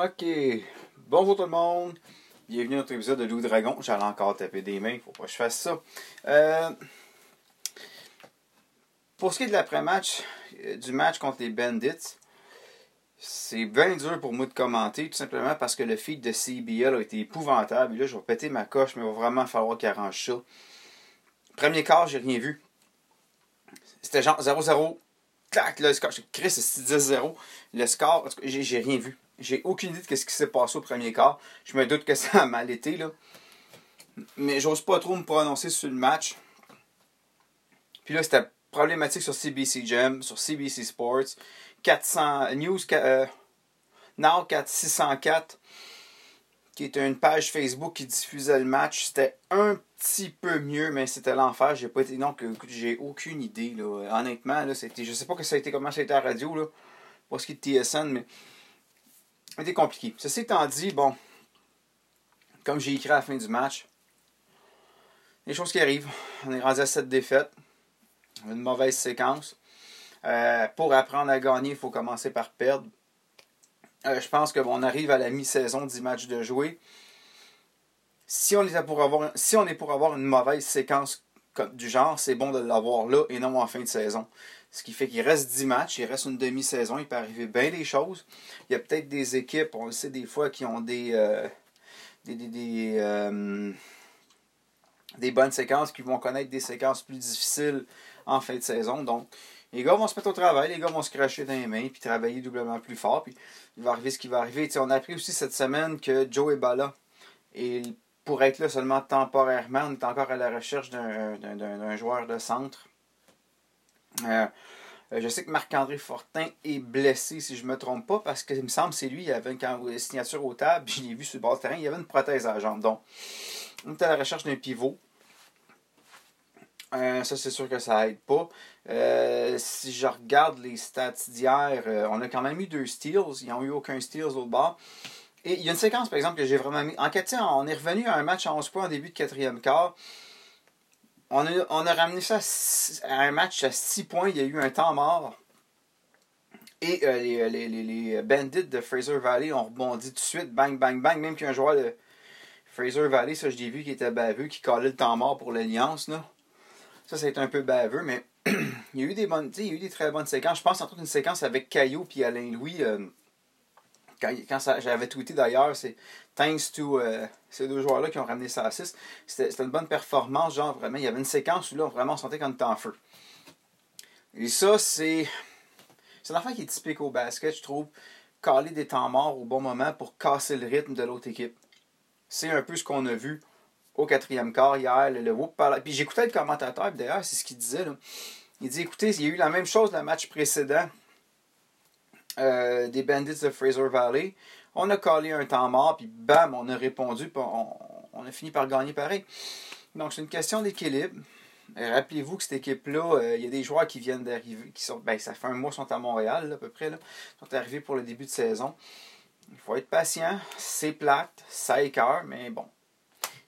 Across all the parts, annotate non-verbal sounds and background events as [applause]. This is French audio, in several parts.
Ok, bonjour tout le monde. Bienvenue à notre épisode de Loup Dragon. J'allais encore taper des mains, faut pas que je fasse ça. Euh, pour ce qui est de l'après-match, euh, du match contre les Bandits, c'est bien dur pour moi de commenter, tout simplement parce que le feed de CBL a été épouvantable. Et là, je vais péter ma coche, mais il va vraiment falloir qu'il arrange ça. Premier quart, j'ai rien vu. C'était genre 0-0. Clac, le score. Chris, c'est 10-0. Le score, j'ai rien vu. J'ai aucune idée de ce qui s'est passé au premier quart. Je me doute que ça a mal été, là. Mais j'ose pas trop me prononcer sur le match. Puis là, c'était problématique sur CBC Gem, sur CBC Sports. 400 News euh, Now 604 qui était une page Facebook qui diffusait le match. C'était un petit peu mieux, mais c'était l'enfer. J'ai pas été. Que j'ai aucune idée. Là. Honnêtement, là, c'était. Je sais pas que ça a été comment ça a été à la radio, là. Pour ce qui est de TSN, mais. C'était compliqué. Ceci étant dit, bon. Comme j'ai écrit à la fin du match. Les choses qui arrivent. On est rendu à cette défaite. Une mauvaise séquence. Euh, pour apprendre à gagner, il faut commencer par perdre. Euh, je pense qu'on arrive à la mi-saison 10 matchs de jouer. Si on, est pour avoir, si on est pour avoir une mauvaise séquence du genre, c'est bon de l'avoir là et non en fin de saison. Ce qui fait qu'il reste 10 matchs, il reste une demi-saison, il peut arriver bien des choses. Il y a peut-être des équipes, on le sait des fois, qui ont des, euh, des, des, euh, des, bonnes séquences, qui vont connaître des séquences plus difficiles en fin de saison. Donc, les gars vont se mettre au travail, les gars vont se cracher dans les mains, puis travailler doublement plus fort, puis il va arriver ce qui va arriver. on a appris aussi cette semaine que Joe Ebala, et pour être là seulement temporairement, on est encore à la recherche d'un joueur de centre. Euh, euh, je sais que Marc-André Fortin est blessé, si je ne me trompe pas, parce qu'il me semble que c'est lui, il avait une signature au table, je l'ai vu sur le bord du terrain, il avait une prothèse à la jambe. Donc, on est à la recherche d'un pivot. Euh, ça, c'est sûr que ça aide pas. Si je regarde les stats d'hier, on a quand même eu deux steals. Ils n'ont eu aucun steals au bord. Et il y a une séquence, par exemple, que j'ai vraiment mis. En fait, on est revenu à un match à 11 points au début de quatrième quart. On a, on a ramené ça à, un match à 6 points. Il y a eu un temps mort. Et les, les, les, bandits de Fraser Valley ont rebondi tout de suite. Bang, bang, bang. Même qu'un joueur de Fraser Valley, ça, je l'ai vu, qui était baveux, qui collait le temps mort pour l'Alliance. Là. Ça, c'est un peu baveux, mais [clears throat] il y a eu des bonnes, il y a eu des très bonnes séquences. Je pense entre une séquence avec Caillou et Alain Louis. Euh, quand, j'avais tweeté d'ailleurs, c'est thanks to euh, ces deux joueurs-là qui ont ramené ça à 6. C'était une bonne performance, genre vraiment. Il y avait une séquence où là, vraiment, on sentait qu'on était en feu. Et ça, c'est. C'est enfant qui est typique au basket, je trouve. Caler des temps morts au bon moment pour casser le rythme de l'autre équipe. C'est un peu ce qu'on a vu au quatrième quart hier. Le, le Puis j'écoutais le commentateur, d'ailleurs, c'est ce qu'il disait. Là. Il dit écoutez, il y a eu la même chose le match précédent euh, des Bandits de Fraser Valley. On a collé un temps mort, puis bam, on a répondu, puis on, a fini par gagner pareil. Donc c'est une question d'équilibre. Euh, rappelez-vous que cette équipe-là, euh, il y a des joueurs qui viennent d'arriver, qui sont, ben, ça fait un mois, sont à Montréal à peu près, là, sont arrivés pour le début de saison. Il faut être patient, c'est plate, ça écœure, mais bon,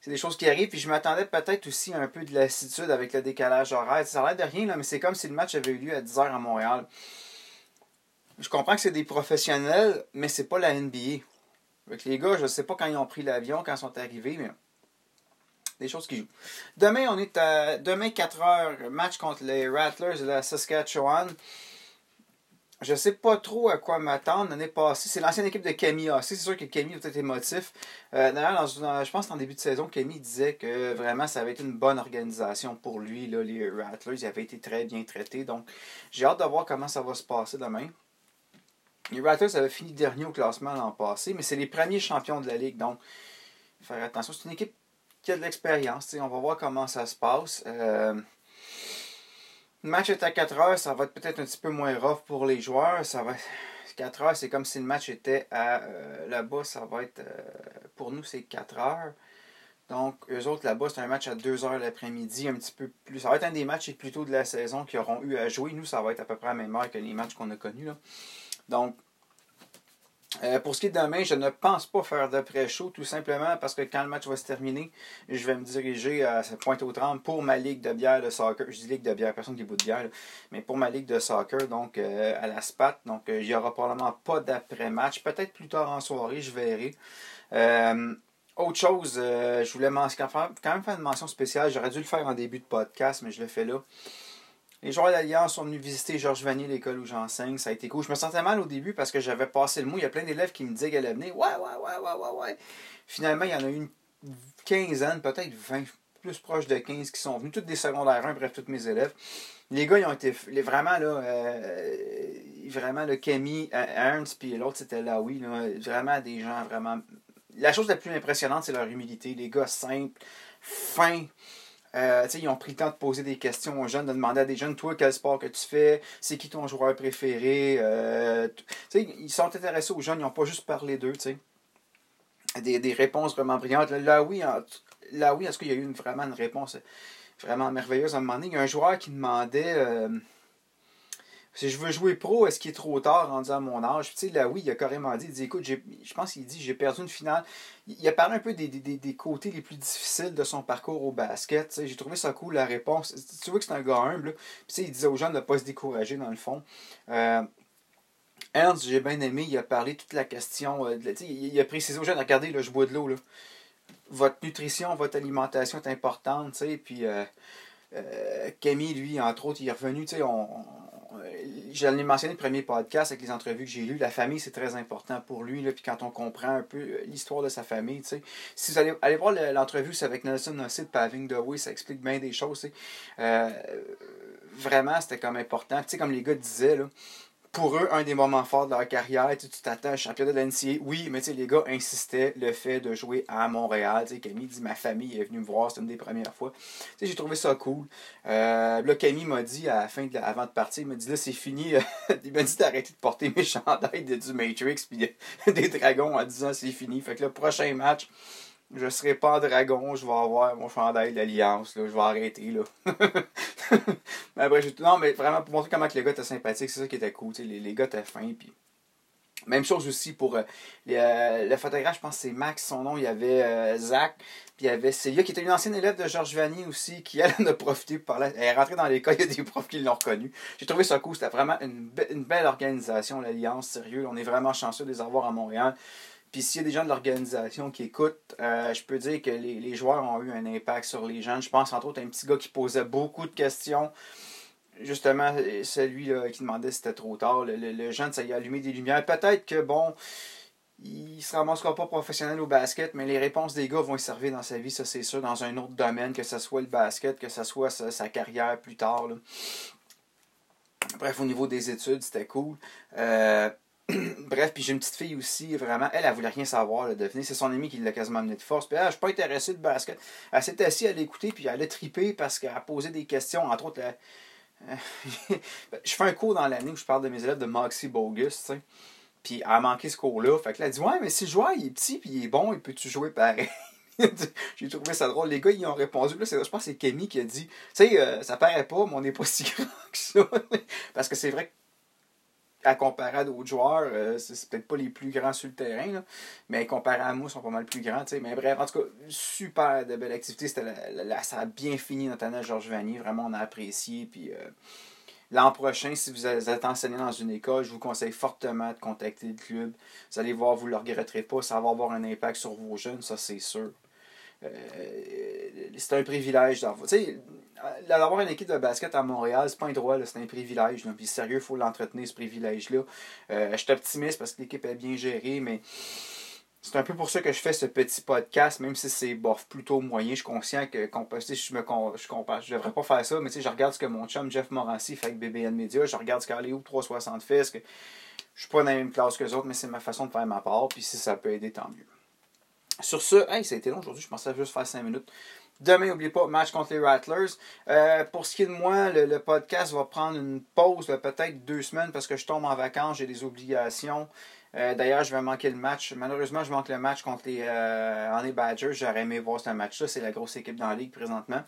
c'est des choses qui arrivent. Puis je m'attendais peut-être aussi un peu de lassitude avec le décalage horaire. Ça a l'air de rien, là, mais c'est comme si le match avait eu lieu à 10h à Montréal. Je comprends que c'est des professionnels, mais c'est pas la NBA. Avec les gars, je sais pas quand ils ont pris l'avion, quand ils sont arrivés, mais des choses qui jouent. Demain, on est à demain 4h, match contre les Rattlers de la Saskatchewan je sais pas trop à quoi m'attendre l'année passée. C'est l'ancienne équipe de Camille C'est sûr que Camille a peut-être émotif. Euh, d'ailleurs, je pense qu'en début de saison, Camille disait que vraiment ça avait été une bonne organisation pour lui. Là, les Rattlers, ils avaient été très bien traités. Donc, j'ai hâte de voir comment ça va se passer demain. Les Rattlers avaient fini dernier au classement l'an passé, mais c'est les premiers champions de la ligue. Donc, faire attention. C'est une équipe qui a de l'expérience. On va voir comment ça se passe. Euh, le match est à 4 heures, ça va être peut-être un petit peu moins rough pour les joueurs. Ça va 4 heures, c'est comme si le match était à euh, là-bas, ça va être euh, pour nous c'est 4 heures. Donc eux autres là-bas, c'est un match à 2 heures l'après-midi, un petit peu plus. Ça va être un des matchs plus tôt de la saison qui auront eu à jouer. Nous, ça va être à peu près à la même heure que les matchs qu'on a connus. Là. Donc Euh, pour ce qui est de demain, je ne pense pas faire d'après-show, tout simplement parce que quand le match va se terminer, je vais me diriger à pointe aux trembles pour ma ligue de bière de soccer. Je dis ligue de bière, personne qui bout de bière, mais pour ma ligue de soccer, donc euh, à la SPAT. Donc il n'y aura probablement pas d'après-match. Peut-être plus tard en soirée, je verrai. autre chose, je voulais quand même faire une mention spéciale. J'aurais dû le faire en début de podcast, mais je le fais là. Les joueurs d'Alliance sont venus visiter Georges Vanier, l'école où j'enseigne. Ça a été cool. Je me sentais mal au début parce que j'avais passé le mot. Il y a plein d'élèves qui me disaient qu'elle venir. Ouais, ouais, ouais, ouais, ouais, ouais. Finalement, il y en a eu une quinzaine, peut-être 20, plus proche de 15 qui sont venus. Toutes des secondaires 1, bref, tous mes élèves. Les gars, ils ont été vraiment, là, euh, vraiment, le Camille, euh, Ernst, puis l'autre, c'était là, oui, vraiment des gens vraiment. La chose la plus impressionnante, c'est leur humilité. Les gars simples, fins. Euh, ils ont pris le temps de poser des questions aux jeunes, de demander à des jeunes, toi, quel sport que tu fais, c'est qui ton joueur préféré? Euh, ils sont intéressés aux jeunes, ils n'ont pas juste parlé d'eux. Des, des réponses vraiment brillantes. Là, oui, là, oui, est-ce qu'il y a eu une, vraiment une réponse vraiment merveilleuse à un moment donné? Il y a un joueur qui demandait. Euh, si je veux jouer pro, est-ce qu'il est trop tard rendu à mon âge? Tu sais, là, oui, il a carrément dit, il dit, écoute, je pense qu'il dit, j'ai perdu une finale. Il a parlé un peu des, des, des, côtés les plus difficiles de son parcours au basket. J'ai trouvé ça cool, la réponse. Tu vois que c'est un gars humble. Puis, il disait aux gens de ne pas se décourager, dans le fond. Euh, Ernst, j'ai bien aimé, il a parlé toute la question. Euh, il a précisé aux jeunes, regardez, là, je bois de l'eau. Votre nutrition, votre alimentation est importante. Puis, euh, euh, Camille, lui, entre autres, il est revenu. On, j'en ai mentionné le premier podcast avec les entrevues que j'ai lues. La famille, c'est très important pour lui. Là, puis quand on comprend un peu euh, l'histoire de sa famille, si vous allez, voir l'entrevue, c'est avec Nelson Nossi de Paving the Way, ça explique bien des choses. Euh, vraiment, c'était comme important. sais comme les gars disaient, là, pour eux, un des moments forts de leur carrière, tu t'attends à championnat de l'NCA. Oui, mais les gars insistaient le fait de jouer à Montréal. Camille dit Ma famille est venue me voir, c'est une des premières fois. J'ai trouvé ça cool. Euh, là, Camille m'a dit, avant de partir, il m'a dit Là, c'est fini. [laughs] il m'a dit d'arrêter de porter mes [laughs] chandails de, du Matrix puis [laughs] des dragons en disant c'est fini. Fait que le prochain match, je serai pas en dragon, je vais avoir mon chandail d'alliance, je vais arrêter. Là. [laughs] mais après. Non, mais vraiment, pour montrer comment que les gars étaient sympathiques, c'est ça qui était cool. Les, les gars étaient fins. Même chose aussi pour euh, euh, le photographe, je pense que c'est Max, son nom. Il y avait euh, Zach, puis il y avait Célia, qui était une ancienne élève de Georges Vanier aussi, qui elle en a profité pour parler. Elle est rentrée dans l'école, [laughs] il y a des profs qui l'ont reconnue. J'ai trouvé ça cool. C'était vraiment une, une belle organisation, l'Alliance, sérieux. On est vraiment chanceux de les avoir à Montréal. Puis s'il y a des gens de l'organisation qui écoutent, euh, je peux dire que les, joueurs ont eu un impact sur les jeunes. Je pense entre autres à un petit gars qui posait beaucoup de questions. Justement, celui là, qui demandait si c'était trop tard. Le, jeune, ça y a allumé des lumières. Peut-être que, bon, il ne se ramassera pas professionnel au basket, mais les réponses des gars vont servir dans sa vie, ça c'est sûr, dans un autre domaine, que ce soit le basket, que ce soit sa, carrière plus tard. Bref, au niveau des études, c'était cool. Euh, [clears throat] Bref, puis j'ai une petite fille aussi, vraiment, elle, elle voulait rien savoir de venir. C'est son ami qui l'a quasiment amené de force. Puis, ah, je suis pas intéressé de basket. Elle s'est assise à l'écouter, puis elle a trippé parce qu'elle a posé des questions, entre autres, [laughs] je fais un cours dans l'année où je parle de mes élèves de Moxie Bogus. Puis elle a manqué ce cours-là. Fait que là, elle dit Ouais, mais si le joueur il est petit puis il est bon, il peut-tu jouer pareil [laughs] J'ai trouvé ça drôle. Les gars, ils ont répondu. Là, je pense que c'est Camille qui a dit Tu sais, euh, ça paraît pas, mais on n'est pas si [laughs] grand que ça. Parce que c'est vrai que à comparer à d'autres joueurs, euh, c'est peut-être pas les plus grands sur le terrain, mais comparé à moi, ils sont pas mal plus grands. Mais bref, en tout cas, super de belle activité. Ça a bien fini notre année à Georges Vanier. Vraiment, on a apprécié. Puis euh, l'an prochain, si vous êtes enseigné dans une école, je vous conseille fortement de contacter le club. Vous allez voir, vous ne le regretterez pas. Ça va avoir un impact sur vos jeunes, ça c'est sûr. Euh, c'est un privilège d'avoir. D'avoir une équipe de basket à Montréal, c'est pas un droit, c'est un privilège. Puis sérieux, il faut l'entretenir, ce privilège-là. Euh, je suis optimiste parce que l'équipe est bien gérée, mais c'est un peu pour ça que je fais ce petit podcast, même si c'est bof, plutôt moyen. Je suis conscient que je me je compare, je devrais pas faire ça, mais je regarde ce que mon chum Jeff Morancy fait avec BBN Media, je regarde ce qu'Aléo 360 fait, ce que je suis pas dans la même classe que les autres, mais c'est ma façon de faire ma part, puis si ça peut aider, tant mieux. Sur ce, hey, ça a été long aujourd'hui, je pensais juste faire 5 minutes. Demain, n'oubliez pas, match contre les Rattlers. Euh, pour ce qui est de moi, le, podcast va prendre une pause de peut-être deux semaines parce que je tombe en vacances, j'ai des obligations. Euh, d'ailleurs, je vais manquer le match. Malheureusement, je manque le match contre les euh, Badgers. J'aurais aimé voir ce match-là. C'est la grosse équipe dans la ligue présentement.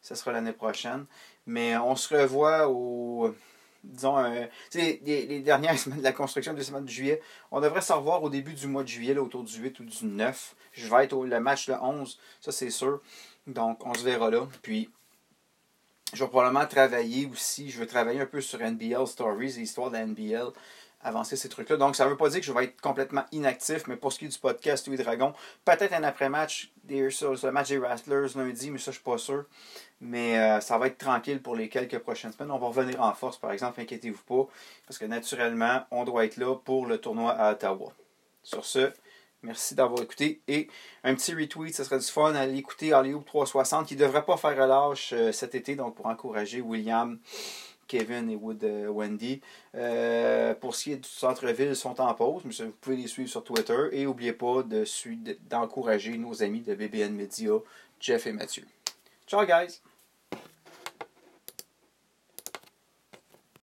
Ce sera l'année prochaine. Mais on se revoit au disons, les, les, dernières [laughs] semaines de la construction de semaine de juillet. On devrait se revoir au début du mois de juillet, autour du 8 ou du 9. Je vais être au le match le 11, ça c'est sûr. Donc, on se verra là. Puis, je vais probablement travailler aussi. Je vais travailler un peu sur NBL Stories, l'histoire de la NBL, avancer ces trucs-là. Donc, ça ne veut pas dire que je vais être complètement inactif, mais pour ce qui est du podcast Oui Dragon, peut-être un après-match, le match des Rattlers lundi, mais ça, je suis pas sûr. Mais euh, ça va être tranquille pour les quelques prochaines semaines. On va revenir en force, par exemple, inquiétez-vous pas, parce que naturellement, on doit être là pour le tournoi à Ottawa. Sur ce, Merci d'avoir écouté. Et un petit retweet, ce serait du fun. Allez écouter Hollywood 360 qui ne devrait pas faire relâche euh, cet été, donc pour encourager William, Kevin et Wood euh, Wendy. Euh, pour ce qui est du centre-ville, ils sont en pause, mais vous pouvez les suivre sur Twitter. Et n'oubliez pas d'encourager nos amis de BBN Media, Jeff et Mathieu. Ciao, guys!